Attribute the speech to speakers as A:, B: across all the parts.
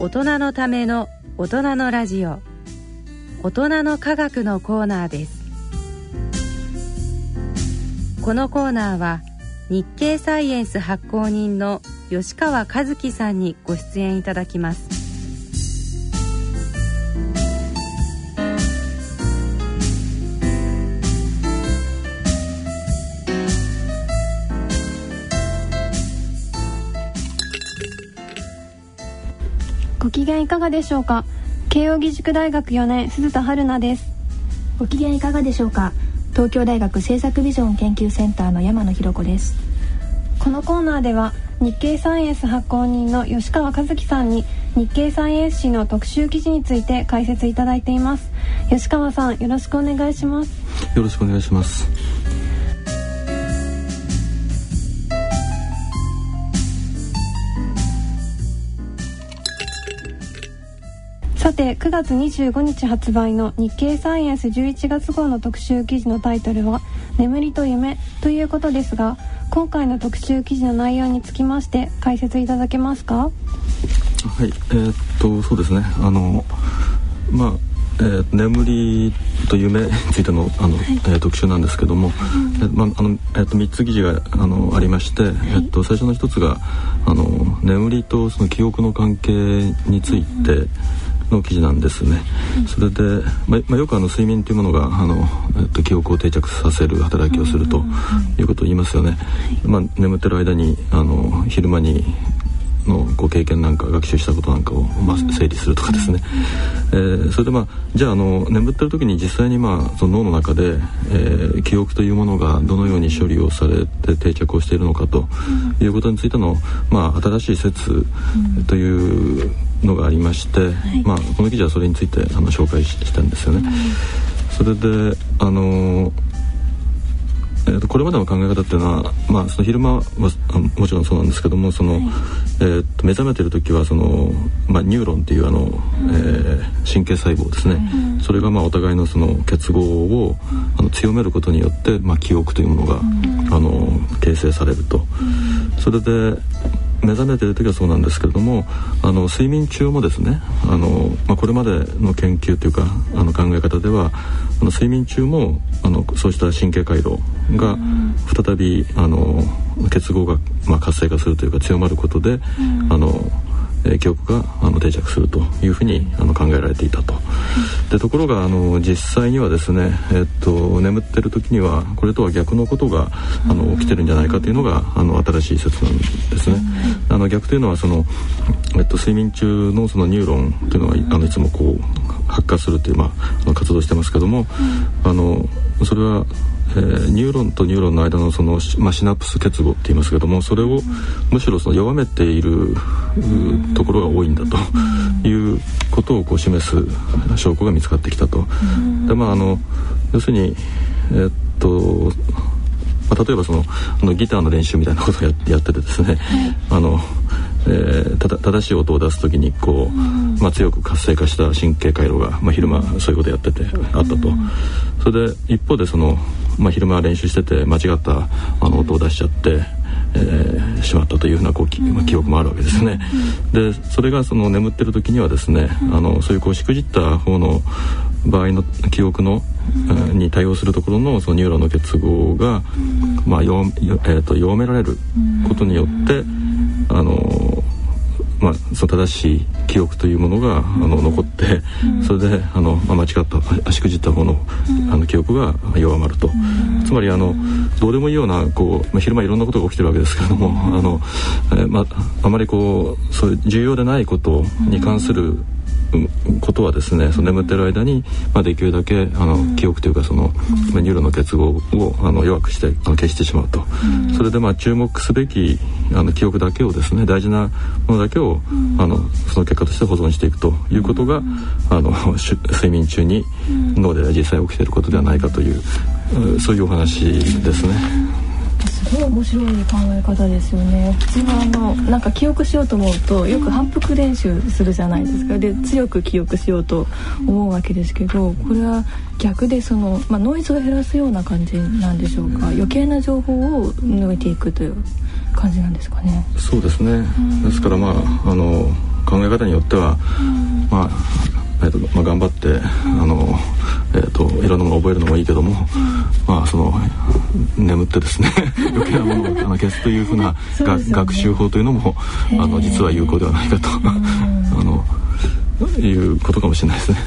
A: 大人のための大人のラジオ。大人の科学のコーナーです。このコーナーは日経サイエンス発行人の吉川和樹さんにご出演いただきます。
B: いかがでしょうか？慶應義塾大学4年鈴田春奈です。
C: ご機嫌いかがでしょうか？東京大学政策ビジョン研究センターの山野博子です。
B: このコーナーでは日経サイエンス発行人の吉川和樹さんに日経サイエンス誌の特集記事について解説いただいています。吉川さんよろしくお願いします。
D: よろしくお願いします
B: さて9月25日発売の日経サイエンス11月号の特集記事のタイトルは「眠りと夢」ということですが今回の特集記事の内容につきまして解説いただけますか？は
D: いえー、っとそうですね。あのまあえー、眠りと夢についてのあの、はい、えー、特集なんですけども、うん、えまあのえー、と3つ記事があのありまして、はい、えー、と最初の1つがあの眠りとその記憶の関係について、うんの記事なんですね。それで、まあ、よくあの睡眠というものがあの、えっと、記憶を定着させる働きをするということを言いますよね。まあ、眠ってる間にあの昼間にのご経験なんか学習したことなんかを、まあ、整理するとかですね、えー、それでまあじゃああの眠ってる時に実際にまあその脳の中で、えー、記憶というものがどのように処理をされて定着をしているのかということについての、まあ、新しい説というのがありまして、まあ、この記事はそれについてあの紹介したんですよね。それであのえー、とこれまでの考え方っていうのは、まあ、その昼間はもちろんそうなんですけどもその、はい、えー、と目覚めてる時はその、まあ、ニューロンっていうあの、うん、えー、神経細胞ですね、うん、それがまあお互いのその結合をあの強めることによって、まあ、記憶というものが、うん、あの形成されると。それで目覚めている時はそうなんですけれどもあの睡眠中もですねあの、まあ、これまでの研究というかあの考え方ではあの睡眠中もあのそうした神経回路が再びあの結合が、まあ、活性化するというか強まることで、あのえー、記憶があの定着するというふうにあの考えられていたと。でところがあの実際にはですね、えっと眠ってる時にはこれとは逆のことがあの起きてるんじゃないかというのがあの新しい説なんですね。あの逆というのはその、えっと、睡眠中のそのニューロンというのはあのいつもこう発火するという、まあ、活動してますけども、あのそれはえー、ニューロンとニューロンの間のその、まあ、シナプス結合って言いますけどもそれをむしろその弱めているところが多いんだということをこう示す証拠が見つかってきたと。でまああの要するにえー、っとまあ、例えばそのあのギターの練習みたいなことをややっててですね、あのえー、ただ正しい音を出す時にこう、まあ、強く活性化した神経回路が、まあ、昼間そういうことやっててあったと。それで一方でそのまあ、昼間練習してて間違ったあの音を出しちゃって、えー、しまったというふうなこうき、まあ、記憶もあるわけですね。でそれがその眠ってる時にはですねあのそういうこうしくじった方の場合の記憶の、に対応するところのそのニューロンの結合が、まあ弱えー、と弱められることによってあのまあ、その正しい記憶というものが、あの残って、それであの、まあ、間違ったしくじった方の,、あの記憶が弱まると、つまりあのどうでもいいようなこう、まあ、昼間いろんなことが起きてるわけですけれども、あのえー、まあ、あまりこうそういう重要でないことに関することはですねその眠ってる間に、まあ、できるだけあの記憶というかその、うん、ニューロンの結合をあの弱くしてあの消してしまうと、うん、それでまあ注目すべきあの記憶だけをですね大事なものだけを、うん、あのその結果として保存していくということが、あの睡眠中に脳で実際起きていることではないかという、そういうお話ですね。
C: 面白い考え方ですよね。普通はあのなんか記憶しようと思うとよく反復練習するじゃないですか。で強く記憶しようと思うわけですけどこれは逆でその、まあ、ノイズを減らすような感じなんでしょうか。余計な情報を抜いていくという感じなんですかね。
D: そうですね、ですからまああの考え方によっては、まあえーとまあ、頑張ってあの、えーと、いろんなものを覚えるのもいいけども、まあその眠ってですね 余計なものをあの消すというふうな、ね、学習法というのもあの実は有効ではないかと あのいうことかもしれないですね。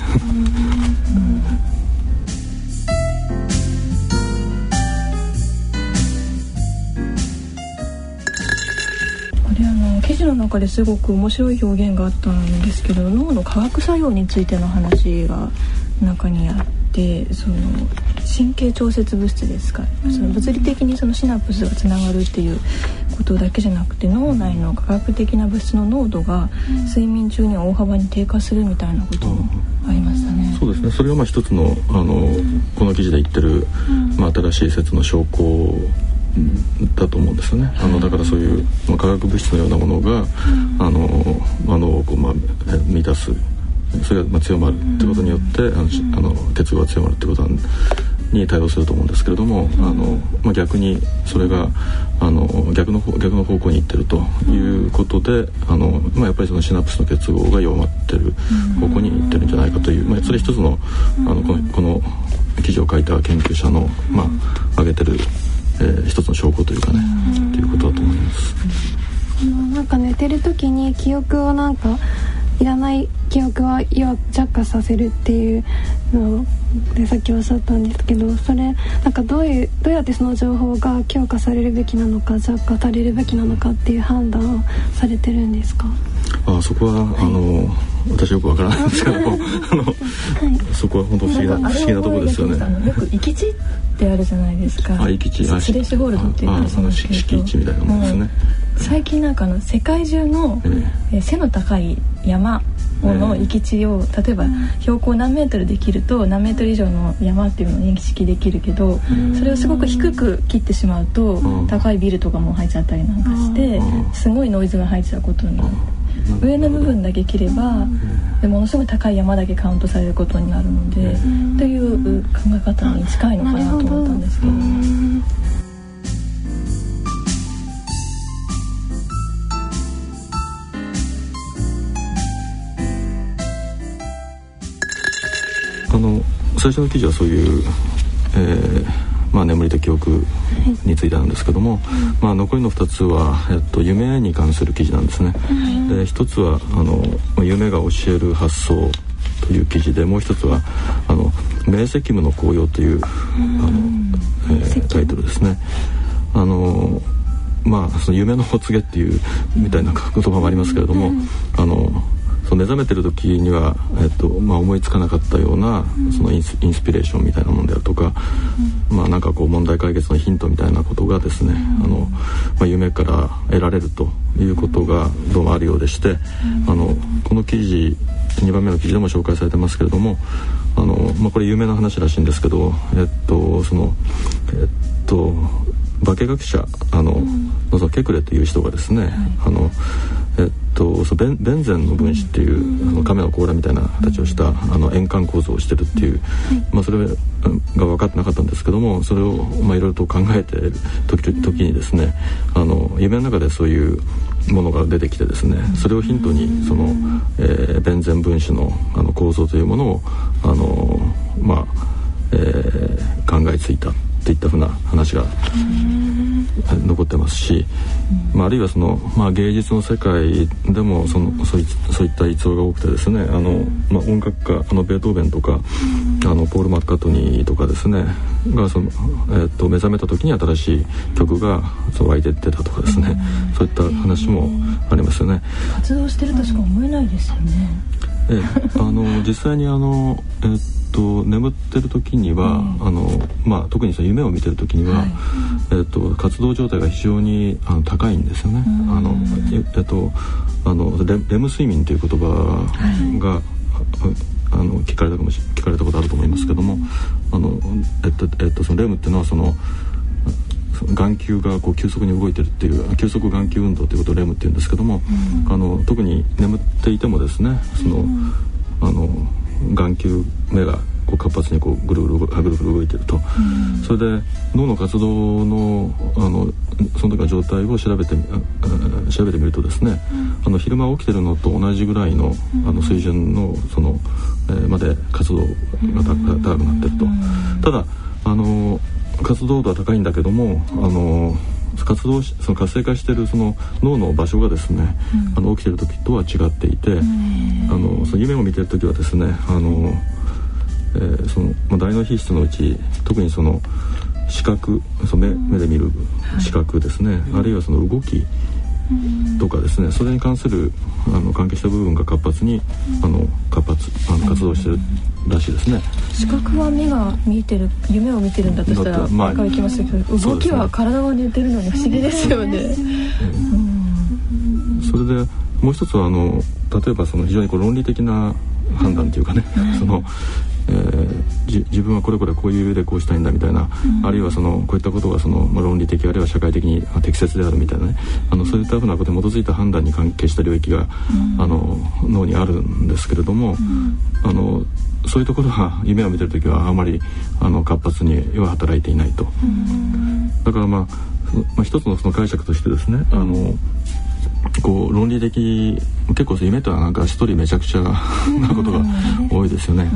C: 中ですごく面白い表現があったんですけど脳の化学作用についての話が中にあってその神経調節物質ですか、その物理的にそのシナプスがつながるっていうことだけじゃなくて脳内の化学的な物質の濃度が睡眠中には大幅に低下するみたいなこともありましたね。
D: そうですね。それがまあ一つのあの、この記事で言ってる、まあ、新しい説の証拠だと思うんですよね。あのだからそういう、まあ、化学物質のようなものが、あのあのこうまあ満たすそれがまあ強まるってことによってあのあの結合が強まるってことに対応すると思うんですけれども、あのまあ、逆にそれがあの逆の逆の方向にいってるということであの、まあ、やっぱりそのシナプスの結合が弱まってる方向にいってるんじゃないかという、まあ、それ一つのあのこのこの記事を書いた研究者の、まあ、挙げてるえー、一つの証拠というかねということだと思います。
B: なんか寝てる時に記憶をなんかいらない記憶は弱化させるっていうのでさっきおっしゃったんですけどそれなんかどういうどうやってその情報が強化されるべきなのか弱化されるべきなのかっていう判断をされてるんですか
D: あそこは、はい、あの私よくわからないんですけども、はい、あの、はい、そこは本当不思議な不思議なところですよね。
C: よく行き地ってあるじゃないですか。
D: あ行き地あ
C: スレッシュホールドって言ったりしますけど。
D: 敷地みたいなものですね。
C: 最近なんかの世界中の、えー、背の高い山の行き地を例えば標高何メートルできると何メートル以上の山っていうのを認識できるけどそれをすごく低く切ってしまうと高いビルとかも入っちゃったりなんかしてすごいノイズが入っちゃうことになる。上の部分だけ切ればでものすごい高い山だけカウントされることになるのでという考え方に近いのかなと思ったんですけど。
D: あの最初の記事はそういう、えーまあ、眠りと記憶についてなんですけども、まあ、残りの2つは、えっと、夢に関する記事なんですね。で1つはあの夢が教える発想という記事でもう一つはあの明晰夢の紅葉というあの、えー、タイトルですね。あのまあその夢のお告げっていうみたいな言葉もありますけれども、あのその目覚めてる時には、えっとまあ、思いつかなかったようなそのインスインスピレーションみたいなものであるとか、まあ、なんかこう問題解決のヒントみたいなことがですね、あのまあ、夢から得られるということがどうもあるようでして、あのこの記事2番目の記事でも紹介されてますけれどもあの、まあ、これ有名な話らしいんですけど、えっとそのえっと化学者あの、うん、そのケクレという人がですね、はい、あのえっとそベンベンゼンの分子っていう、うん、あの亀の甲羅みたいな形をした、うん、あの円環構造をしてるっていう、まあ、それが分かってなかったんですけどもそれをまあいろいろと考えてる時時にですねあの夢の中でそういうものが出てきてですねそれをヒントにその、えー、ベンゼン分子のあの構造というものをあのまあ、えー、考えついた。っていったふうな話が残ってますし、まあ、あるいはその、まあ、芸術の世界でもそのそういそういった逸話が多くてですねあの、まあ、音楽家あのベートーベンとかあのポール・マッカートニーとかですねがその、えー、と目覚めた時に新しい曲がそう湧いて出たとかですねそういった話もありますよね。
C: 活動してるとしか思えないですよね。
D: えあの実際にあの、えーと眠ってる時には、うん、あのまあ、特にその夢を見てる時には、はい、えーと、活動状態が非常にあの高いんですよね。あのえっとあのレレム睡眠という言葉が、はい、あの聞かれたかもし聞かれたことあると思いますけども、あのえっとえっとそのレムっていうのはその眼球がこう急速に動いてるっていう急速眼球運動ということをレムっていうんですけども、うん、あの特に眠っていてもですねその、うん、あの眼球目がこう活発にこうぐるぐるぐるぐる動いてると、うん、それで脳の活動のあのその時の状態を調べて調べてみるとですね、あの昼間起きてるのと同じぐらいのあの水準のその、えー、まで活動が高くなってると。ただあの活動度は高いんだけどもあの活動その活性化しているその脳の場所がですね、うん、あの起きてる時とは違っていて、あのその夢を見てる時はですねあの、えー、その、まあ、大脳皮質のうち特にその視覚その目目で見る視覚ですね、はい、あるいはその動きとかですね。それに関するあの関係した部分が活発にあの活発あの活動してるらしいですね。
C: 視覚は目が見えてる夢を見てるんだとしたら分かりきましたけど、動きは体は似てるのに不思議ですよね。
D: それでもう一つはあの例えばその非常にこう論理的な判断というかね、そのえー、自分はこれこれこういう上でこうしたいんだみたいな、うん、あるいはそのこういったことがその、まあ、論理的あるいは社会的に適切であるみたいなね。あのそういったふうなことに基づいた判断に関係した領域が、うん、あの脳にあるんですけれども、うん、あのそういうところは夢を見てる時はあまりあの活発には働いていないと。だからまあまあ、一つのその解釈としてですねあのこう論理的結構夢とはなんか一人めちゃくちゃなことが多いですよね。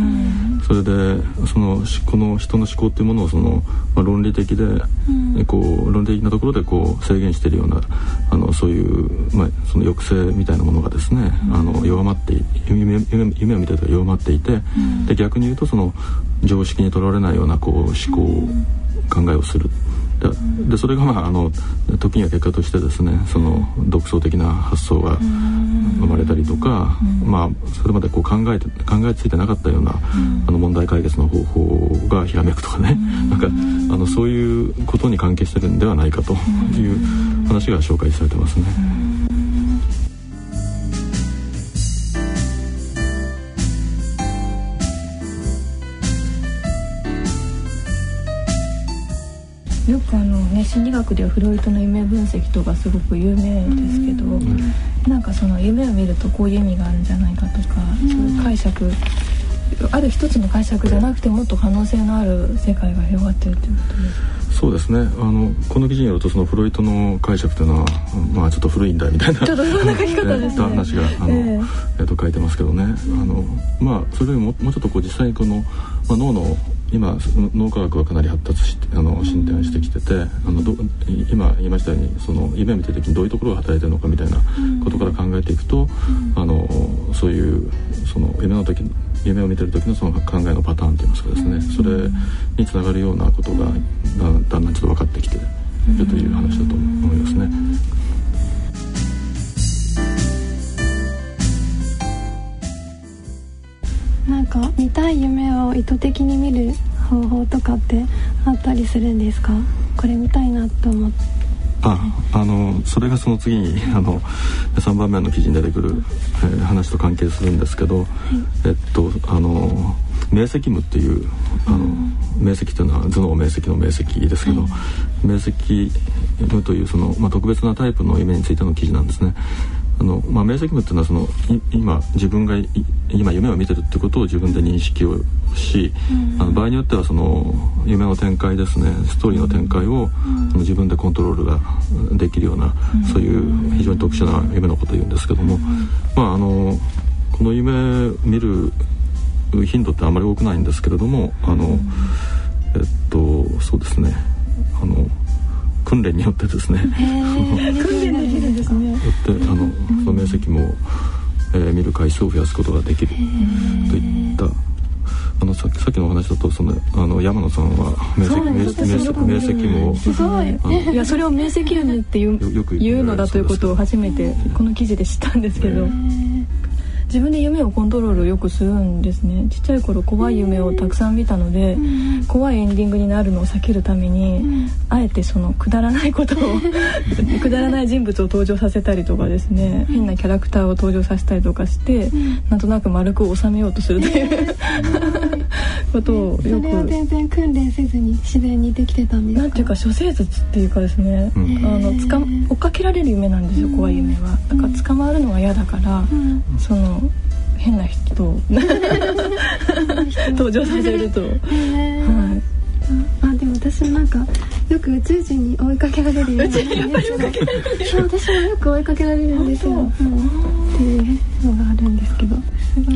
D: それでそのこの人の思考っていうものをその、まあ、論理的で、こう論理的なところでこう制限しているようなあのそういう、まあ、その抑制みたいなものがですね、あの弱まって夢夢を見てると弱まっていて、で逆に言うとその常識にとらわれないようなこう思考、考えをする。でそれがまああの時には結果としてですねその独創的な発想が生まれたりとか、まあ、それまでこう考えて考えついてなかったような、あの問題解決の方法がひらめくとかね、なんかあのそういうことに関係してるんではないかという話が紹介されてますね。
C: よくあのね心理学ではフロイトの夢分析とかすごく有名ですけど、うん、なんかその夢を見るとこういう意味があるんじゃないかとか、うん、そういう解釈ある一つの解釈じゃなくてもっと可能性のある世界が広がってるということです
D: そうですね。あのこの記事によるとそのフロイトの解釈というのはまあちょっと古いんだみたいな。
C: ちょっとそんな書き方ですね。
D: 話があの、えー、えーと書いてますけどね。あのまあそれよりももうちょっとこう実際にこの、まあ、脳の今脳科学はかなり発達してあの進展してきててあのど今言いましたようにその夢を見てる時にどういうところが働いてるのかみたいなことから考えていくと、あのそういうその夢の時夢を見てる時のその考えのパターンといいますかですね。それにつながるようなことがだんだんちょっと分かってきているという話だと思いますね。
B: なんか見たい夢を意図的に見る方法とかってあったりするんですか？これ見たいなと思って。
D: ああのそれがその次にあの3番目の記事に出てくる、えー、話と関係するんですけど、はい、えっとあの明晰夢っていうあの、うん、明晰というのは頭脳明晰の明晰ですけど、はい、明晰夢というその、まあ、特別なタイプの夢についての記事なんですね。あの、まあ、明晰夢っていうのはその今自分が今夢を見てるってことを自分で認識をし、うん、あの場合によってはその夢の展開ですね。ストーリーの展開を、うん、自分でコントロールができるような、うん、そういう非常に特殊な夢のことを言うんですけども、まああのこの夢見る頻度ってあまり多くないんですけれどもあの、えっとそうですね。あの訓練によってですね。
C: 訓練できるんですね。よ
D: ってあのその面積も、えー、見る回数を増やすことができるといったあのささっきのお話だとそのあの山野さんは明晰明晰明晰も
C: す。ごい。いやそれを明晰夢っていうよく言うのだということを初めてこの記事で知ったんですけど。自分で夢をコントロールよくするんですね。ちっちゃい頃怖い夢をたくさん見たので、うん、怖いエンディングになるのを避けるために、うん、あえてそのくだらないことを くだらない人物を登場させたりとかですね、変なキャラクターを登場させたりとかして、うん、なんとなく丸く収めようとするということをよくそ
B: れは全然訓練せずに自然にできてたんですか？
C: なん。ていうか諸生術っていうかですね、あのつか追っかけられる夢なんですよ怖い夢は。だから捕まるのが嫌だから、その変な人登場させると、はい、
B: あでも私もなんかよく宇宙人に追いかけられるよ。うなそう私もよく追いかけられるんですよ、うん、っていうのがあるんですけどすごい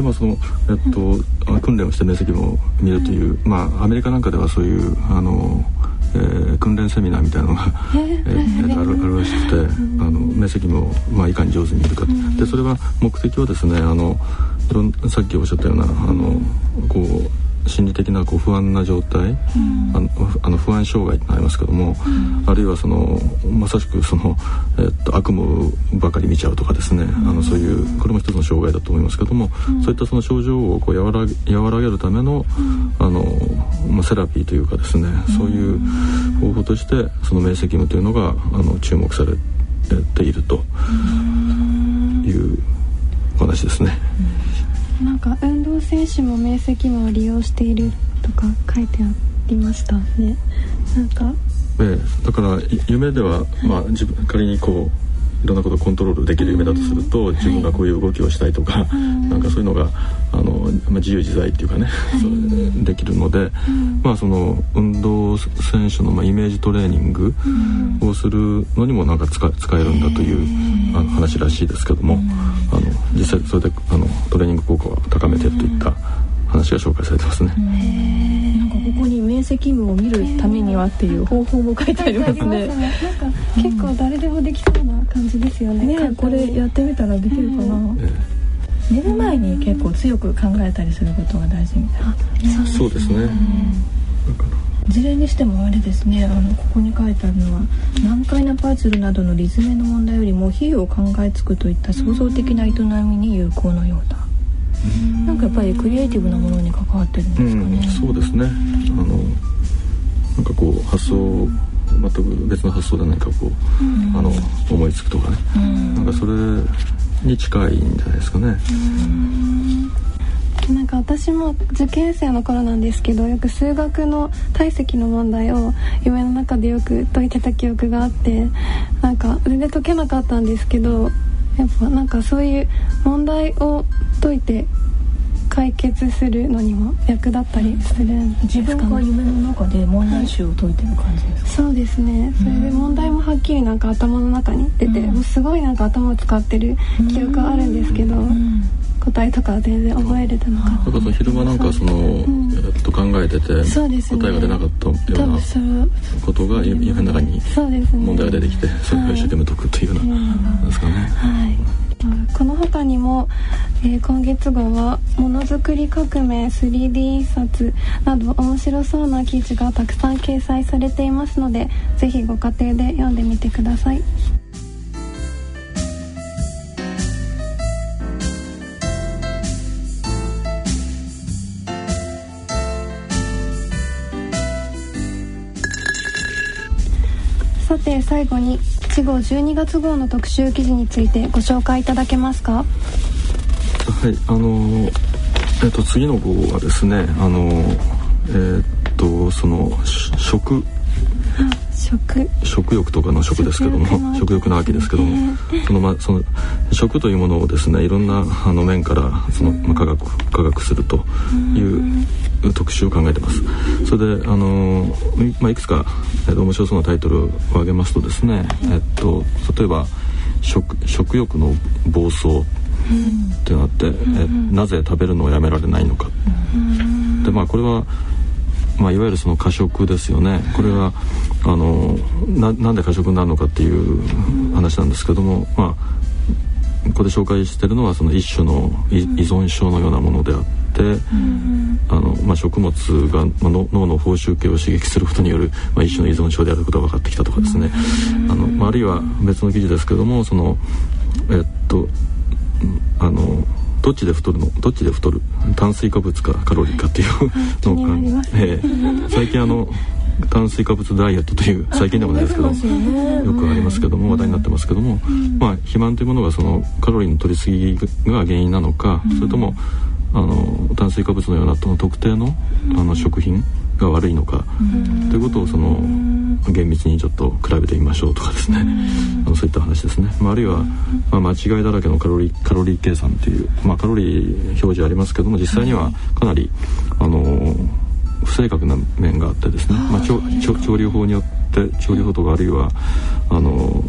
B: いいな
D: でもそのえっと訓練をして面積も見るという、まあアメリカなんかではそういうあのえー、訓練セミナーみたいなのが、えー、あるあるらしくて、あの面積も、まあ、いかに上手に見るか、でそれは目的はですねあのさっきおっしゃったようなあのこう心理的なこう不安な状態、うん、あのあの不安障害ってありますけども、うん、あるいはそのまさしくその、えっと、悪夢ばかり見ちゃうとかですね、うん、あのそういうこれも一つの障害だと思いますけども、そういったその症状をこう和ら和らげるための,、あのまあ、セラピーというかですね、そういう方法としてその明晰夢というのがあの注目されているというお話ですね。
B: なんか運動選手も明晰夢を利用しているとか書いてありましたね。なんか。
D: ええ、だから夢では、まあ、自分仮にこういろんなことをコントロールできる夢だとすると、自分がこういう動きをしたいとか、はい、なんかそういうのがあの、まあ、自由自在っていうかね、はい、できるので、うん、まあその運動選手の、まあ、イメージトレーニングをするのにもなんか使使えるんだというあの話らしいですけども、あの実際それであのトレーニング効果を高めてといった話が紹介されてますね。
C: なんかここに面積夢を見るためにはっていう方法も書いてありますね。
B: なんか結構誰でもできそうな感じですよね。
C: ねこれやってみたらできるかな。寝る前に結構強く考えたりすることが大事みたい
D: な。そうですね。
C: 事例にしてもあれですねあのここに書いてあるのは難解なパズルなどのリズムの問題よりも比喩を考えつくといった創造的な営みに有効のようだなんかやっぱりクリエイティブなものに関わってるんですかね、
D: うそうですね。あのなんかこう発想全く別の発想で何かこう、うん、あの思いつくとかね、うん、なんかそれに近いんじゃないですかね。うん。
B: なんか私も受験生の頃なんですけどよく数学の体積の問題を夢の中でよく解いてた記憶があってなんか全然解けなかったんですけどやっぱなんかそういう問題を解いて解決するのにも役立ったりするんです
C: か、ね、自分が夢の中で問題集を解いてる感じですか、
B: そうですね。それで問題もはっきりなんか頭の中に出て、うん、もうすごいなんか頭を使ってる記憶はあるんですけど、うん。答えとか全然覚えれたのか
D: だから昼間なんかその、うん、えっと考えててそうです、ね、答えが出なかったようなことが夢の中に問題が出てきてそれを一生懸命解くというようなですかね。はい
B: この他にも、えー、今月号は「ものづくり革命 3D 印刷」など面白そうな記事がたくさん掲載されていますので是非ご家庭で読んでみてください。さて最後に1号12月号の特集記事についてご紹介いただけますか？は
D: いあのえっと次の号はですねあのえっとその食。
B: 食。
D: 食欲とかの食ですけども食欲の秋ですけども、そのまその食というものをですねいろんなあの面からその、まあ、科学科学するという特集を考えてます。それであのまあいくつか、えっと、面白そうなタイトルを挙げますとですね、えっと例えば食食欲の暴走ってなって、えなぜ食べるのをやめられないのか。でまあこれはまあ、いわゆるその過食ですよねこれはあのななんで過食になるのかっていう話なんですけども、まあ、ここで紹介してるのはその一種の依存症のようなものであって、あのまあ、食物が、まあ、脳の報酬系を刺激することによる、まあ、一種の依存症であることが分かってきたとかですね、あのまあ、あるいは別の記事ですけどもそのえっとあのどっちで太るの？どっちで太る？炭水化物かカロリーかっていうのが、えー、最近あの炭水化物ダイエットという最近でもないですけど、ね、よくありますけども話題になってますけども、うん、まあ肥満というものがそのカロリーの取りすぎが原因なのか、うん、それともあの炭水化物のような特定のあの食品が悪いのか、ということをその厳密にちょっと比べてみましょうとかですね、あのそういった話ですね、まあ、あるいは、まあ、間違いだらけのカロリーカロリー計算っていう、まあ、カロリー表示ありますけども実際にはかなりあの不正確な面があってですねまあ、調調理法によって調理法とかあるいはあの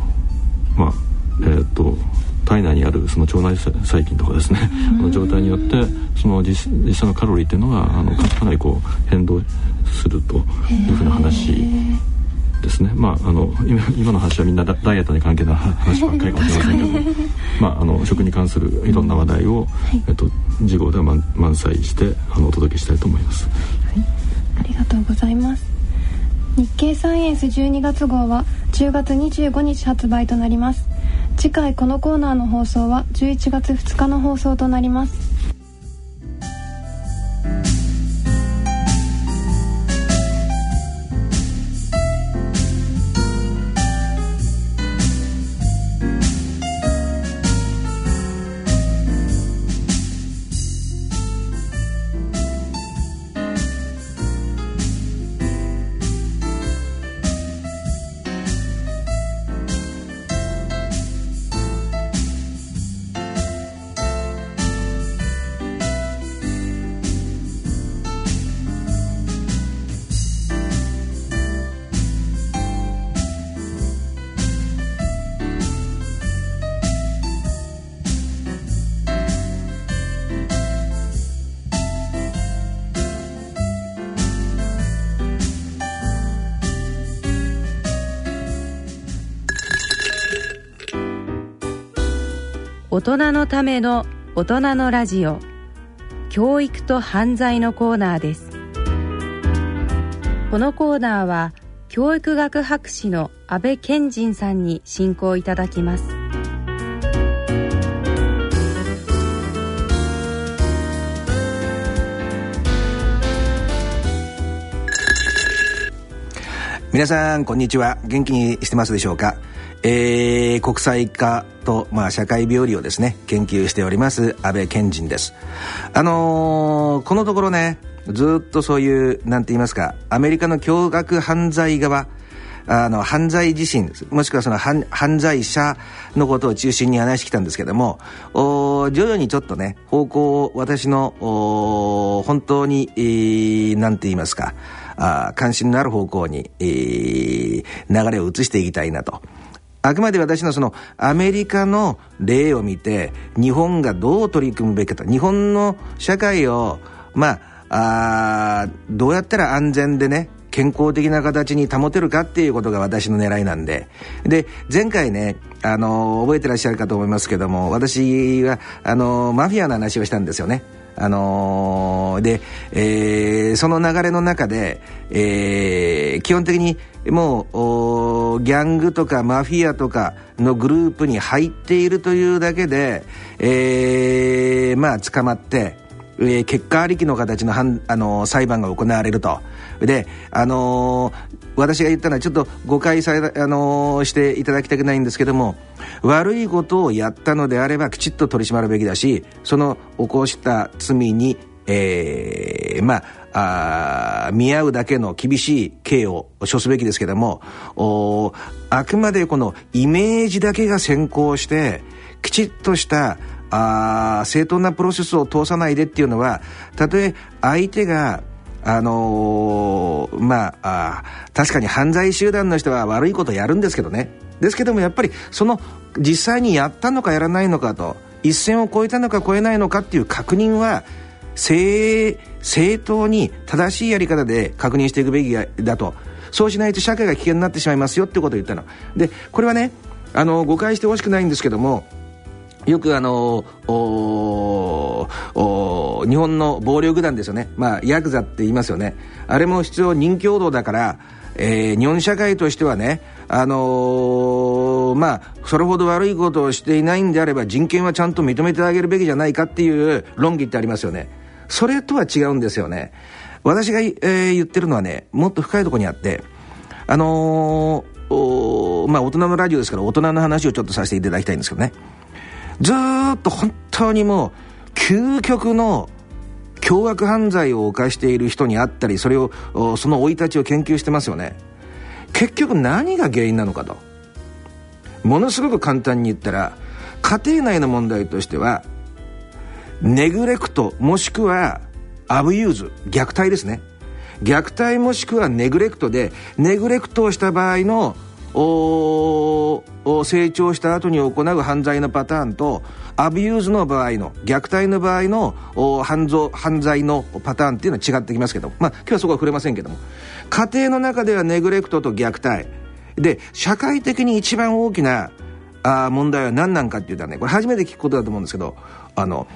D: まあえー、っと体内にあるその腸内細菌とかですね、この状態によってその実実際のカロリーっていうのがあのかなりこう変動するというふうな話ですね。まああの今今の話はみんなダイエットに関係ない 話ばっかりかもしれませんけど、まああの食に関するいろんな話題を、えっと次号では満満載してあのお届けしたいと思います。はい、
B: ありがとうございます。日経サイエンス12月号は10月25日発売となります。次回このコーナーの放送は11月2日の放送となります
A: 大人のための大人のラジオ。教育と犯罪のコーナーです。このコーナーは教育学博士の安倍賢人さんに進行いただきます。
E: 皆さんこんにちは。元気にしてますでしょうか？えー、国際化と、まあ、社会病理をですね研究しております安倍賢人ですあのー、このところねずっとそういうなんて言いますかアメリカの凶悪犯罪側あの犯罪自身もしくはその犯罪者のことを中心に話してきたんですけども徐々にちょっとね方向を私の本当に、えー、なんて言いますかあ関心のある方向に、えー、流れを移していきたいなと。あくまで私のそのアメリカの例を見て日本がどう取り組むべきかと日本の社会をまああどうやったら安全でね健康的な形に保てるかっていうことが私の狙いなんで。で、前回ね、あの、覚えてらっしゃるかと思いますけども、私は、あの、マフィアの話をしたんですよね。あのー、で、えー、その流れの中で、えー、基本的にもうギャングとかマフィアとかのグループに入っているというだけで、えー、まあ捕まって、えー、結果ありきの形のあの裁判が行われると。で、あの、私が言ったのはちょっと誤解され、あのー、していただきたくないんですけども、悪いことをやったのであればきちっと取り締まるべきだし、その起こした罪に、えー、まあ、あ見合うだけの厳しい刑を処すべきですけどもあくまでこのイメージだけが先行してきちっとしたあ正当なプロセスを通さないでっていうのはたとえ相手があのー、まあ確かに犯罪集団の人は悪いことやるんですけどね。ですけどもやっぱりその実際にやったのかやらないのかと一線を越えたのか越えないのかっていう確認は正正当に正しいやり方で確認していくべきだと。そうしないと社会が危険になってしまいますよってことを言ったの。でこれはねあの誤解してほしくないんですけどもよくあのおお日本の暴力団ですよねまあヤクザって言いますよねあれも必要人共同だから、えー、日本社会としてはねあのー、まあそれほど悪いことをしていないんであれば人権はちゃんと認めてあげるべきじゃないかっていう論議ってありますよねそれとは違うんですよね。私が、えー、言ってるのはね、もっと深いところにあって、あのー、まあ大人のラジオですから大人の話をちょっとさせていただきたいんですけどね。ずっと本当にもう、究極の凶悪犯罪を犯している人に会ったり、それを、その生い立ちを研究してますよね。結局何が原因なのかと。ものすごく簡単に言ったら、家庭内の問題としては、ネグレクトもしくは abuse 虐待ですね虐待もしくはネグレクトでネグレクトをした場合の成長した後に行う犯罪のパターンとabuse の場合の虐待の場合の犯罪犯罪のパターンっていうのは違ってきますけどまあ今日はそこは触れませんけども家庭の中ではネグレクトと虐待で社会的に一番大きなあ問題は何なんかっていうとねこれ初めて聞くことだと思うんですけどあの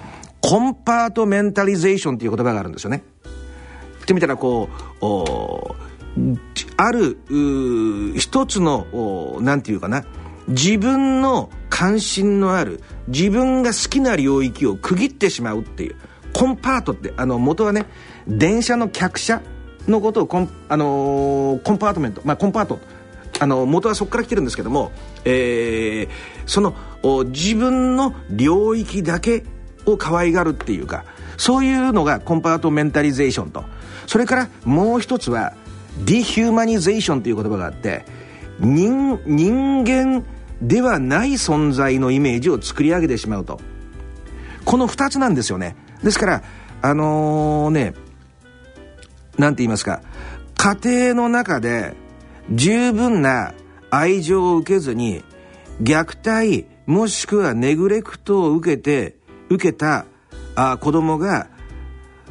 E: compartmentalization っていう言葉があるんですよね。言ってみたらこうある一つの何て言うかな。自分の関心のある自分が好きな領域を区切ってしまうっていうコンパートってあの元はね電車の客車のことをコン,、あのー、コンパートメント、まあ、コンパート。あの元はそこから来てるんですけども、えー、その自分の領域だけを可愛がるっていうかそういうのがコンパートメンタリゼーションと。それからもう一つはdehumanization という言葉があって人人間ではない存在のイメージを作り上げてしまうと。この2つなんですよね。ですからあのー、ね何て言いますか。家庭の中で十分な愛情を受けずに虐待もしくはネグレクトを受けて受けたあ子供が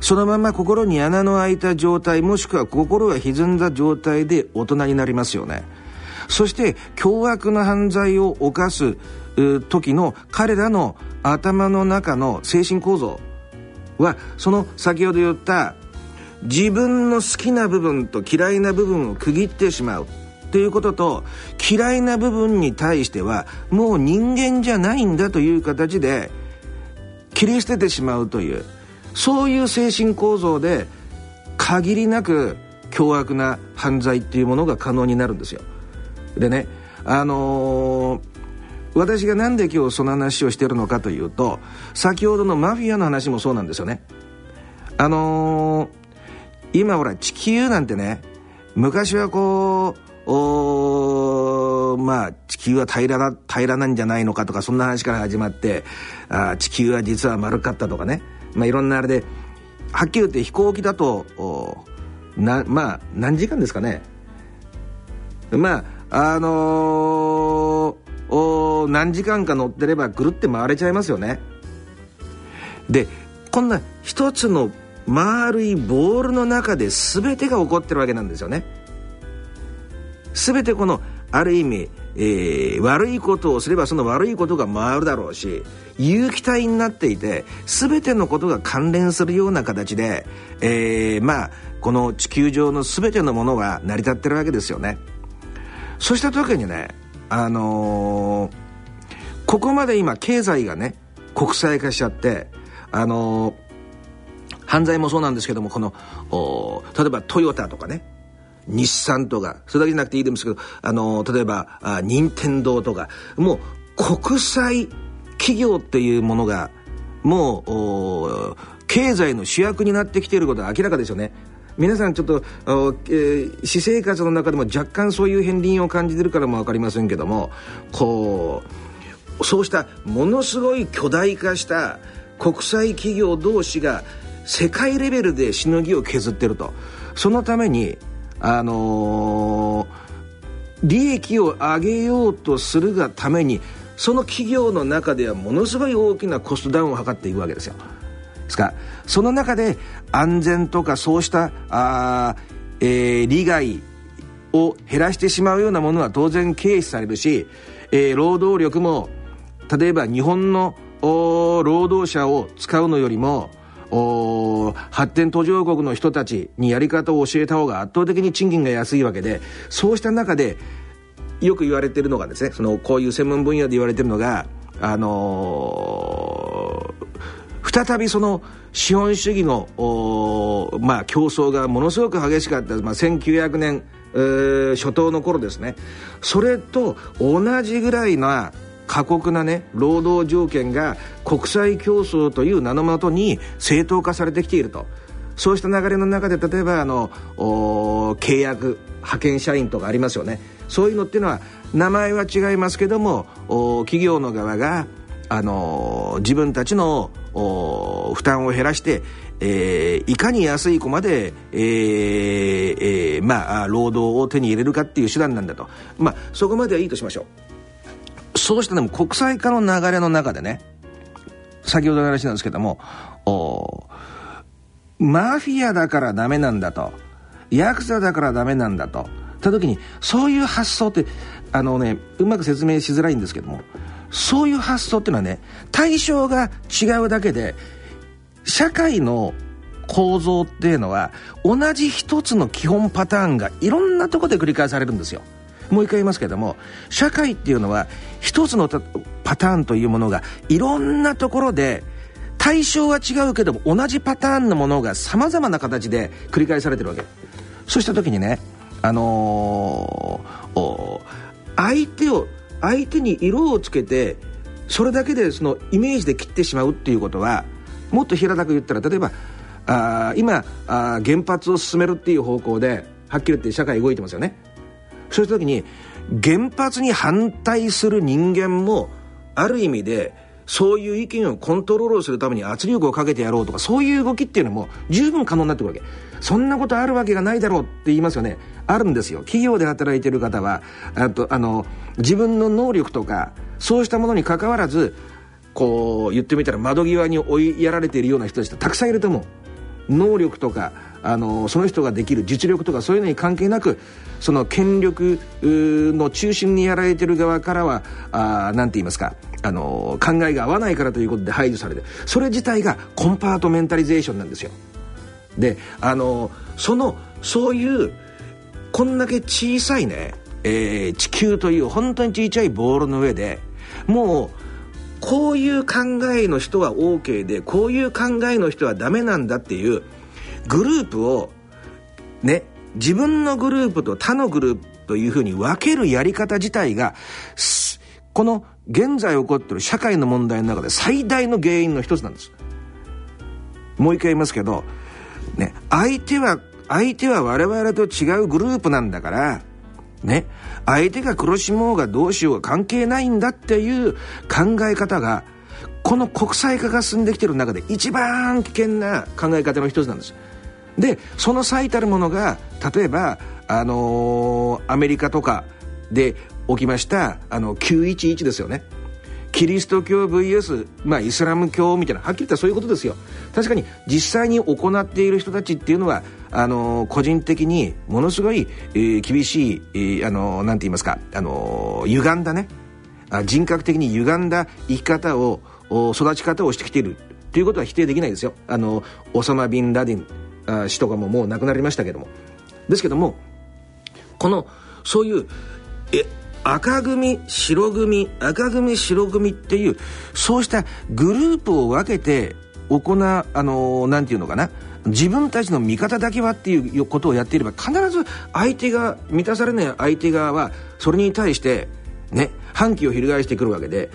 E: そのまま心に穴の開いた状態もしくは心が歪んだ状態で大人になりますよね。そして凶悪な犯罪を犯す時の彼らの頭の中の精神構造はその先ほど言った自分の好きな部分と嫌いな部分を区切ってしまうということと嫌いな部分に対してはもう人間じゃないんだという形で切り捨ててしまうという。そういう精神構造で限りなく凶悪な犯罪っていうものが可能になるんですよ。でねあのー、私が何で今日その話をしてるのかというと先ほどのマフィアの話もそうなんですよね。あのー、今ほら地球なんてね昔はこうまあ地球は平ら平らなんじゃないのかとかそんな話から始まってあ地球は実は丸かったとかね。まあ、いろんなあれではっきり言って飛行機だとなまあ何時間ですかね。まああのー、何時間か乗ってればぐるって回れちゃいますよね。でこんな一つの丸いボールの中で全てが起こってるわけなんですよね。全てこのある意味えー、悪いことをすればその悪いことが回るだろうし有機体になっていて全てのことが関連するような形で、えー、まあこの地球上の全てのものが成り立ってるわけですよね。そうした時にねあのー、ここまで今経済がね国際化しちゃってあのー、犯罪もそうなんですけどもこの例えばトヨタとかね日産とか、それだけじゃなくていいですけど、あの、例えば、任天堂とか、もう国際企業っていうものが、もう、経済の主役になってきていることは明らかですよね。皆さんちょっと、えー、私生活の中でも若干そういう片鱗を感じてるからも分かりませんけどもこうそうしたものすごい巨大化した国際企業同士が世界レベルでしのぎを削ってるとそのためにあのー、利益を上げようとするがためにその企業の中ではものすごい大きなコストダウンを図っていくわけですよ。ですからその中で安全とかそうしたあ、えー、利害を減らしてしまうようなものは当然軽視されるし、えー、労働力も例えば日本の労働者を使うのよりも発展途上国の人たちにやり方を教えた方が圧倒的に賃金が安いわけでそうした中でよく言われてるのがですねそのこういう専門分野で言われているのがあのー、再びその資本主義の、まあ、競争がものすごく激しかった、まあ、1900年、えー、初頭の頃ですね。それと同じぐらいな過酷なね労働条件が国際競争という名のもとに正当化されてきていると。そうした流れの中で例えばあの契約派遣社員とかありますよね。そういうのっていうのは名前は違いますけども企業の側があの自分たちの負担を減らしてえー、いかに安い駒で、えーえー、まあ、労働を手に入れるかっていう手段なんだと。まあ、そこまではいいとしましょう。そうしたでも国際化の流れの中でね、先ほどの話なんですけども、マフィアだからダメなんだと。ヤクザだからダメなんだと。た時に、そういう発想って、あのね、うまく説明しづらいんですけども、そういう発想っていうのはね、対象が違うだけで、社会の構造っていうのは同じ一つの基本パターンがいろんなところで繰り返されるんですよ。もう一回言いますけども社会っていうのは一つのパターンというものがいろんなところで対象は違うけども同じパターンのものがさまざまな形で繰り返されてるわけそうした時にねあのー、相手を相手に色をつけてそれだけでそのイメージで切ってしまうっていうことはもっと平たく言ったら例えばあ今あ原発を進めるっていう方向ではっきり言って社会動いてますよね。そうした時に原発に反対する人間もある意味でそういう意見をコントロールするために圧力をかけてやろうとかそういう動きっていうのも十分可能になってくるわけ。そんなことあるわけがないだろうって言いますよね。あるんですよ。企業で働いてる方はあとあの自分の能力とかそうしたものにかかわらずこう言ってみたら窓際に追いやられているような人たちたくさんいると思う。能力とかあのその人ができる実力とかそういうのに関係なくその権力の中心にやられてる側からは何て言いますかあの考えが合わないからということで排除されてそれ自体がコンパートメンタリゼーションなんですよ。であのそのそういうこんだけ小さいね、えー、地球という本当に小さいボールの上でもうこういう考えの人は OK でこういう考えの人はダメなんだっていうグループをね自分のグループと他のグループというふうに分けるやり方自体がこの現在起こってる社会の問題の中で最大の原因の一つなんです。もう一回言いますけどね相手は相手は我々と違うグループなんだからね。相手が苦しもうがどうしようが関係ないんだっていう考え方がこの国際化が進んできてる中で一番危険な考え方の一つなんです。でその最たるものが例えばあのー、アメリカとかで起きましたあの911ですよね。キリスト教 VS、まあ、イスラム教みたいなはっきり言ったらそういうことですよ。確かに実際に行っている人たちっていうのはあの個人的にものすごい、えー、厳しい、えー、あのなんて言いますかあの歪んだね。人格的に歪んだ生き方を育ち方をしてきている。ということは否定できないですよ。あのオサマ・ビン・ラディン氏とかももう亡くなりましたけども。ですけどもこのそういうえ赤組白組赤組白組っていうそうしたグループを分けて行うあのなんていうのかな。自分たちの味方だけはっていうことをやっていれば必ず相手が満たされない相手側はそれに対してね反旗を翻してくるわけで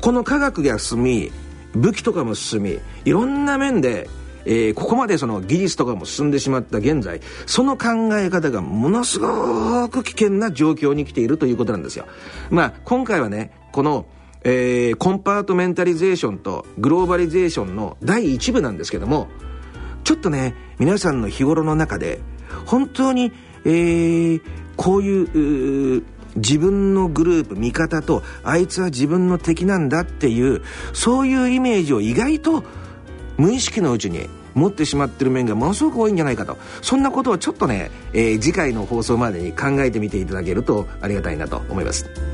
E: この科学が進み武器とかも進みいろんな面で、えー、ここまでその技術とかも進んでしまった現在その考え方がものすごく危険な状況に来ているということなんですよ。まあ今回はねこのえー、コンパートメンタリゼーションとグローバリゼーションの第一部なんですけどもちょっとね皆さんの日頃の中で本当に、えー、こういう自分のグループ味方とあいつは自分の敵なんだっていうそういうイメージを意外と無意識のうちに持ってしまってる面がものすごく多いんじゃないかとそんなことをちょっとね、えー、次回の放送までに考えてみていただけるとありがたいなと思います。